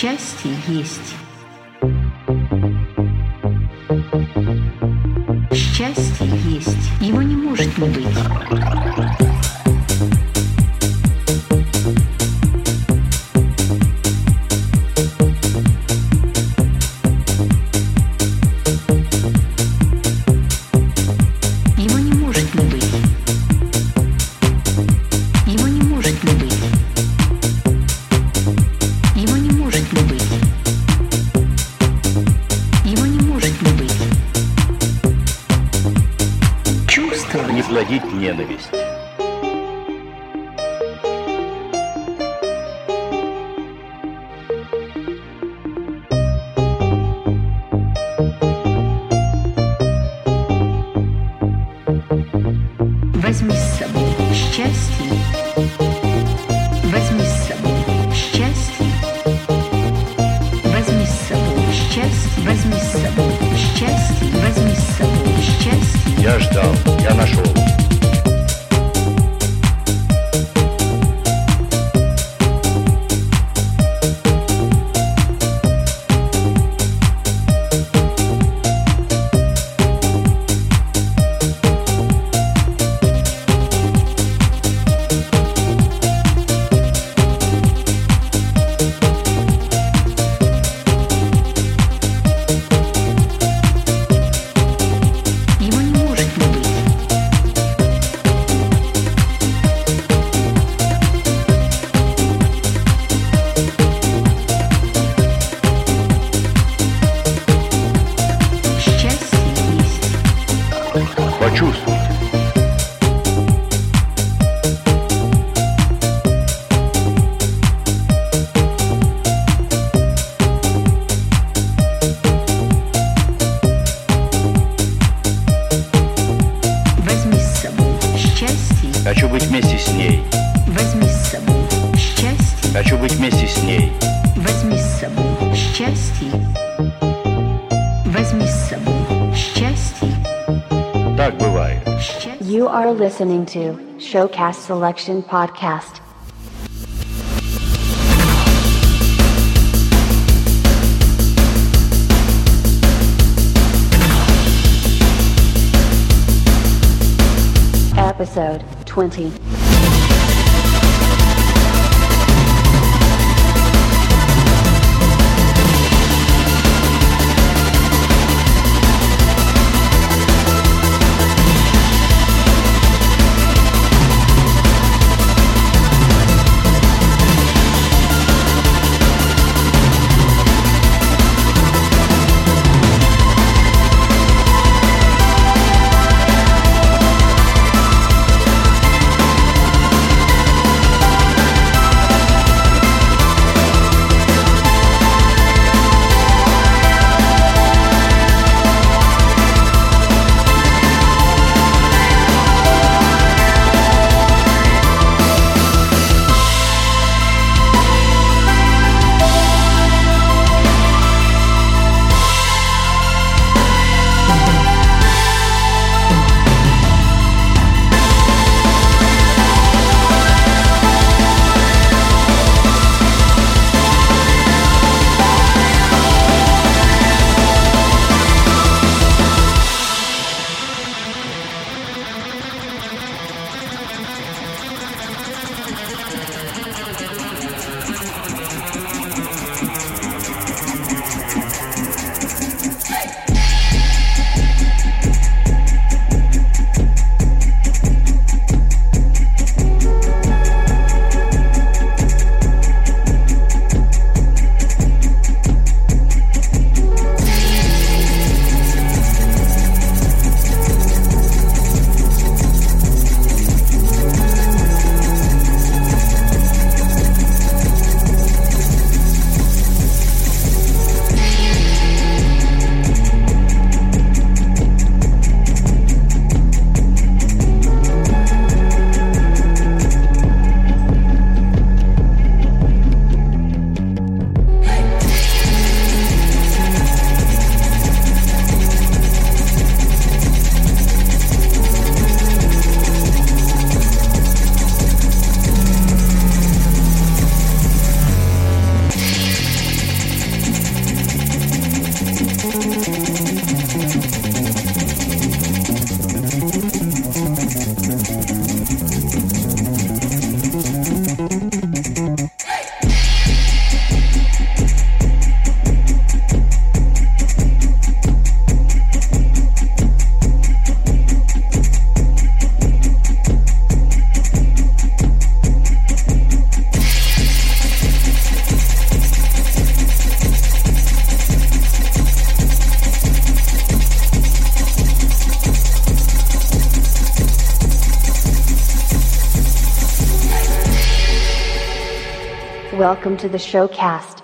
Счастье есть. Listening to Showcast Selection Podcast. Episode 20. Welcome to the showcast.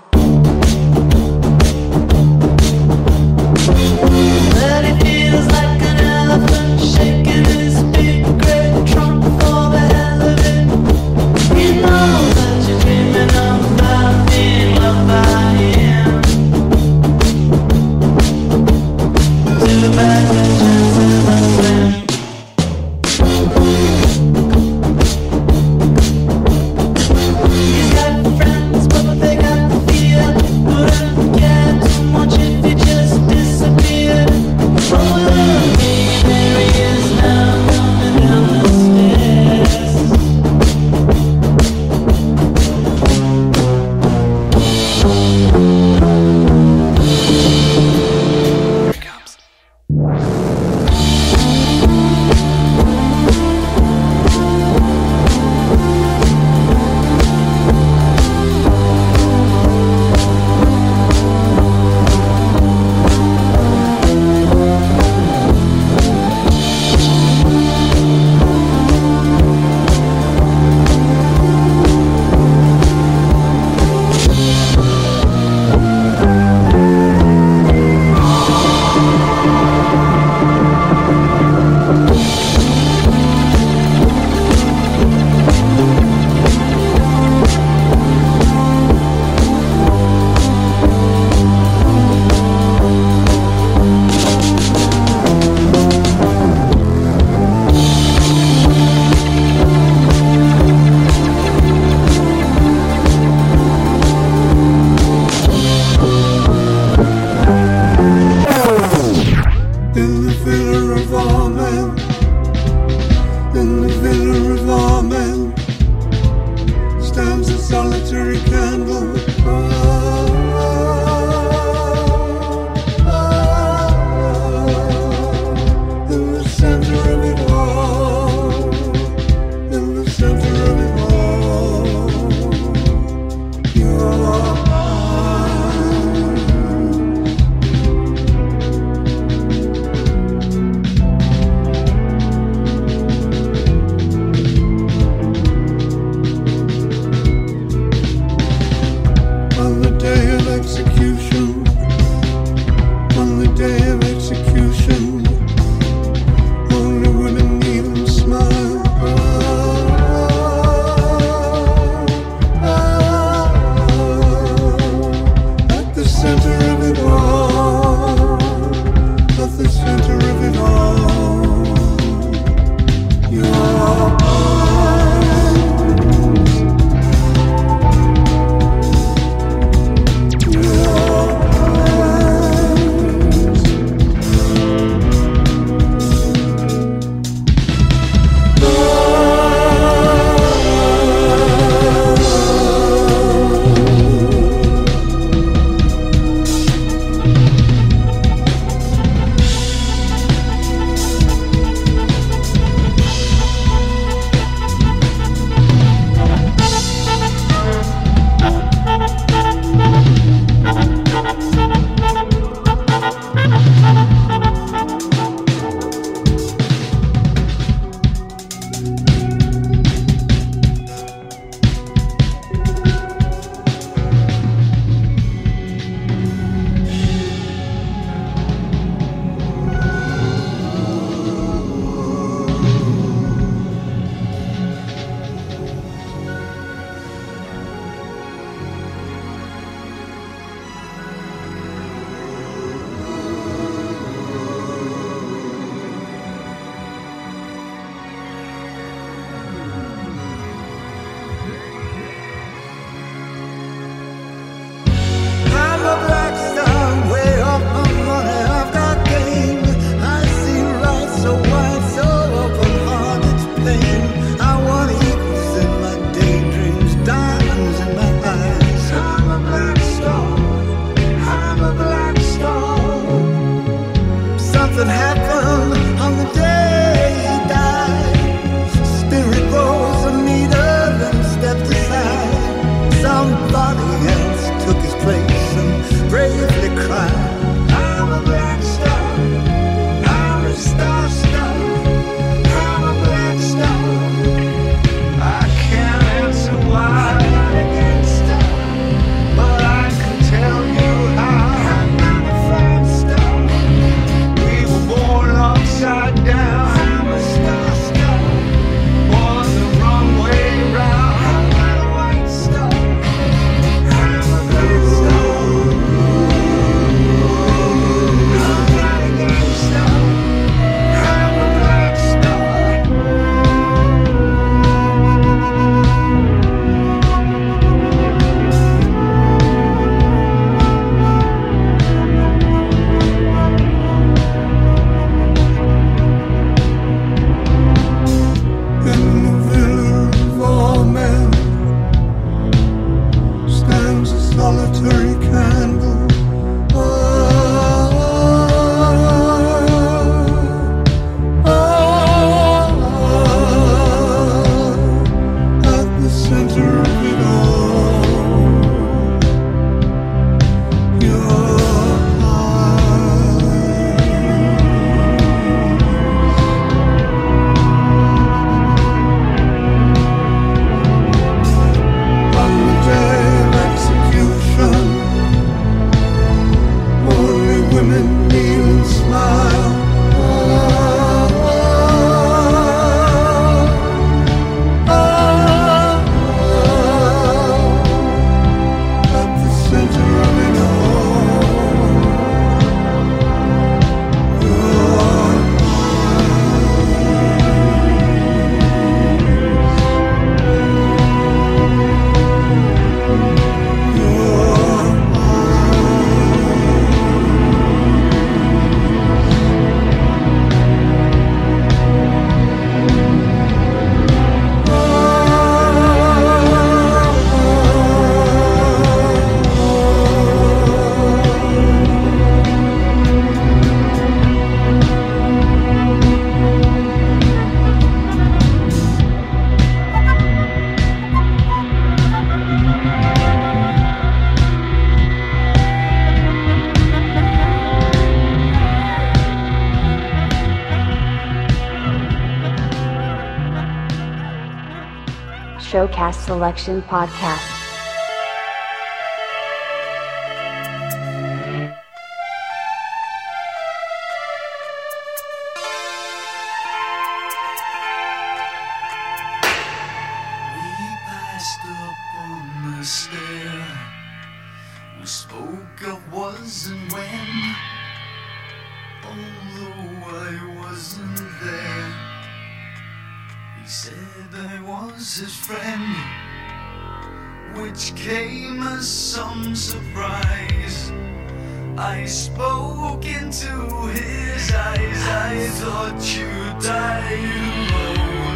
Selection Podcast. Some surprise. I spoke into his eyes. I thought you died alone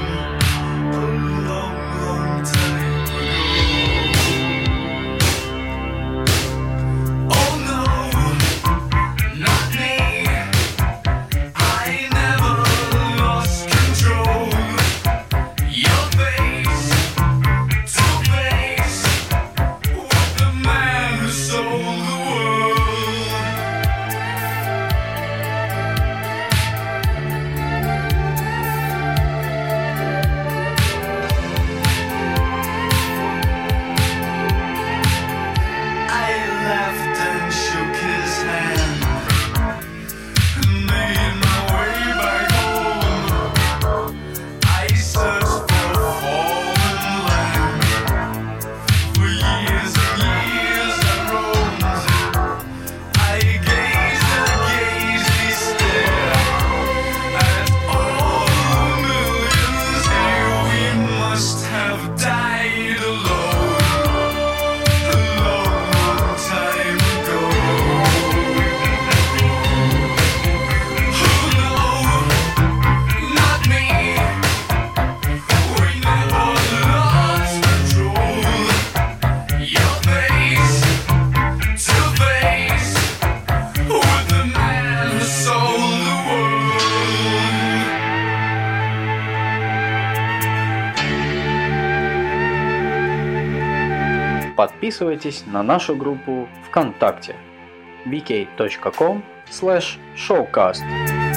Подписывайтесь на нашу группу ВКонтакте bk.com slash showcast.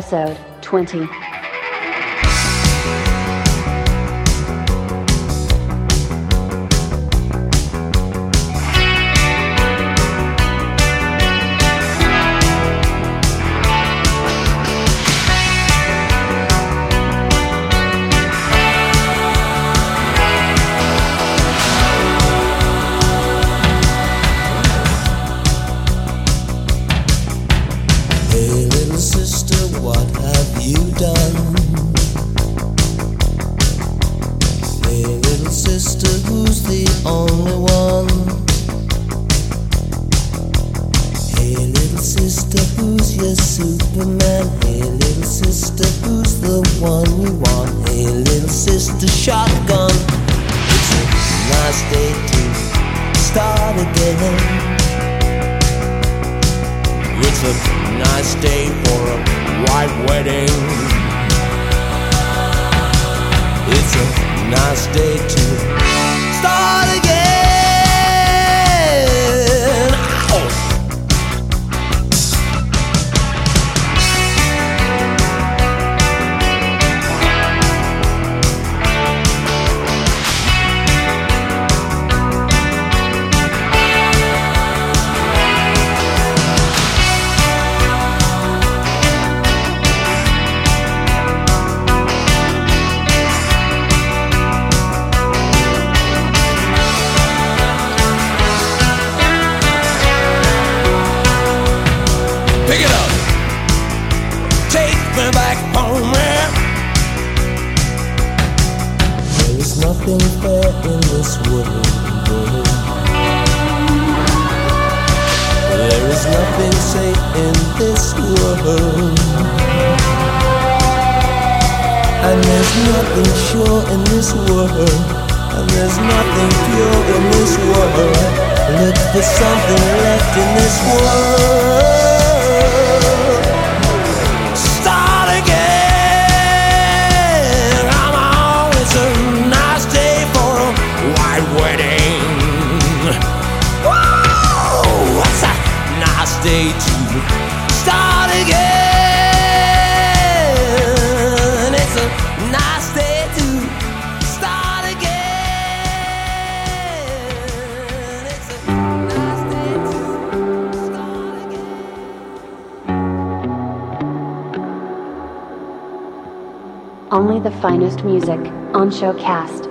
Episode 20. What have you done? Hey little sister, who's the only one? Hey little sister, who's your Superman? Hey little sister, who's the one you want? Hey little sister, shotgun. It's a nice day to start again. It's a nice day for a white wedding. It's a nice day to start again. nothing safe in this world. And there's nothing sure in this world. And there's nothing pure in this world. Look for something left in this world. only the finest music on Showcast.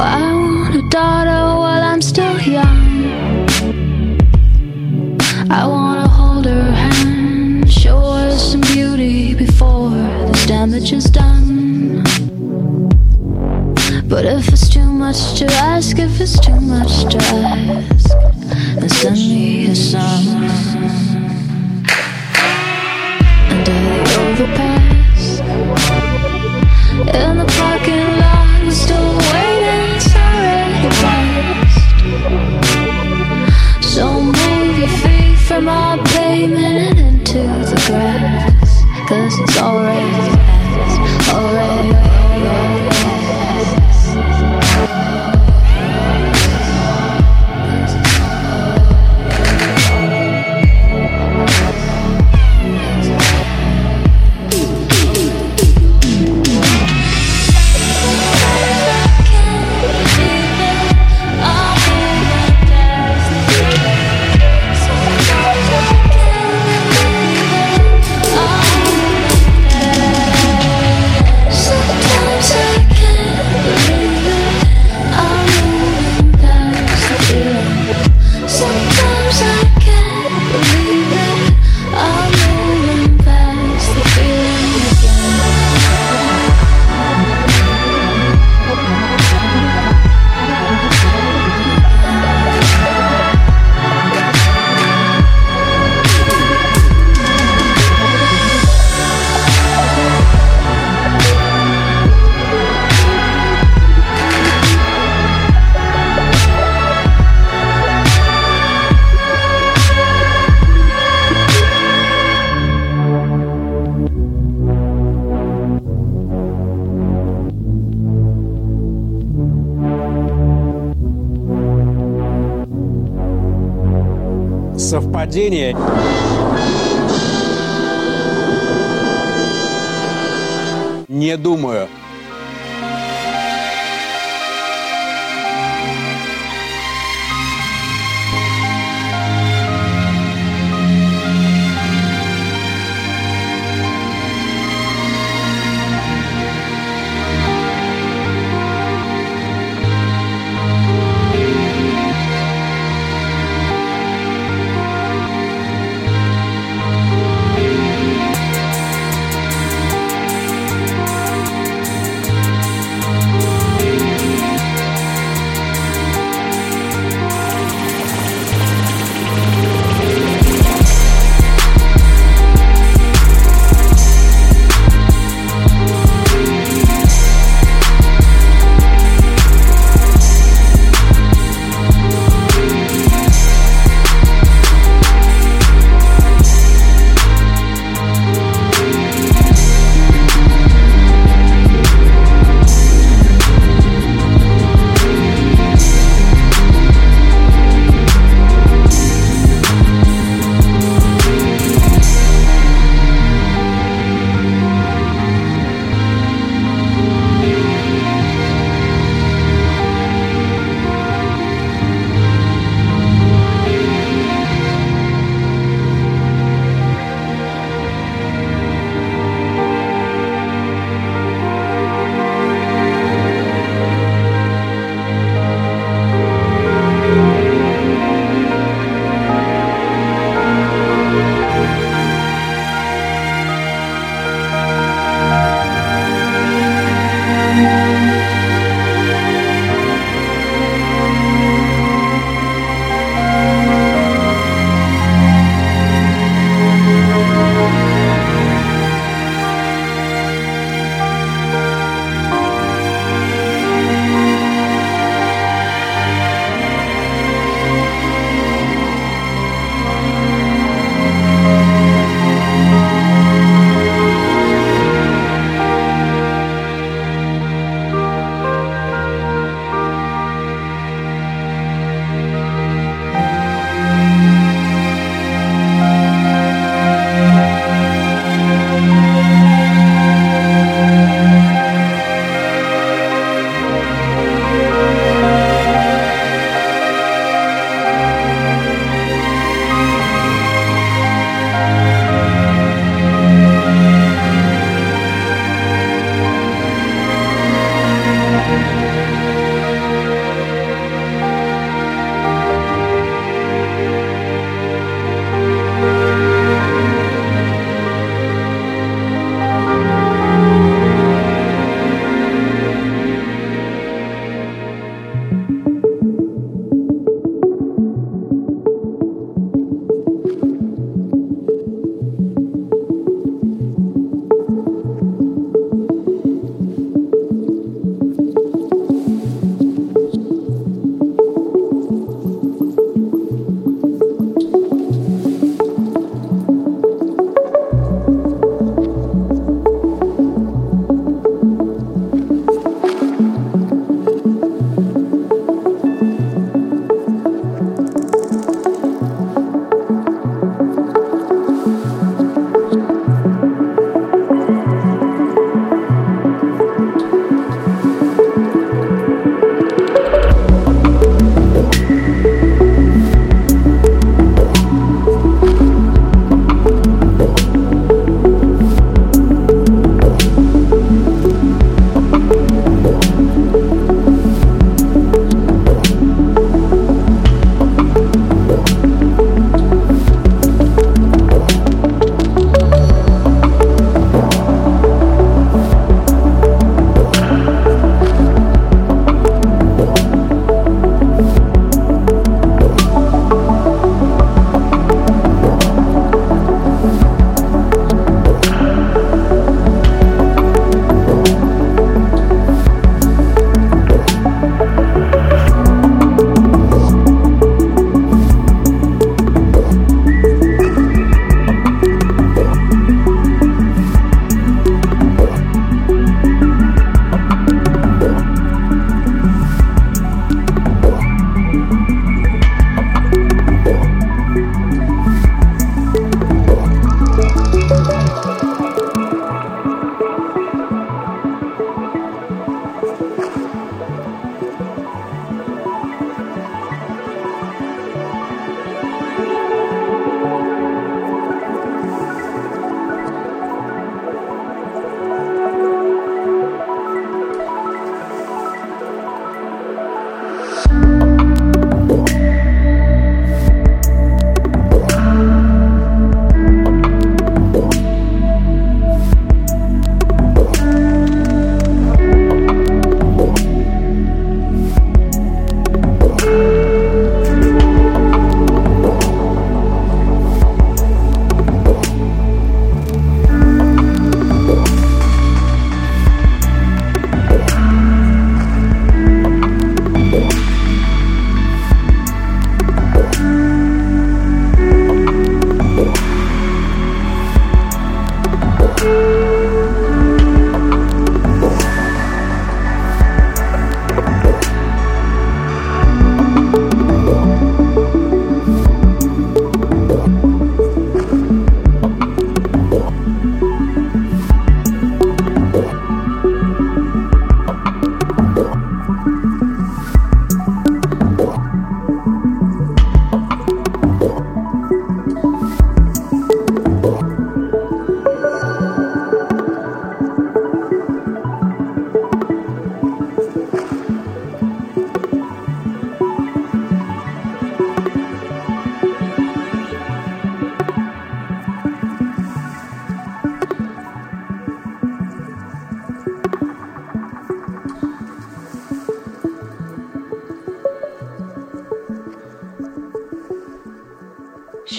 I want a daughter while I'm still young. I wanna hold her hand, show her some beauty before this damage is done. But if it's too much to ask, if it's too much to ask, then send me a song. Under the overpass. Не думаю.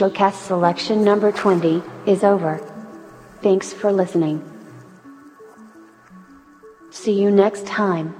Showcast selection number 20 is over. Thanks for listening. See you next time.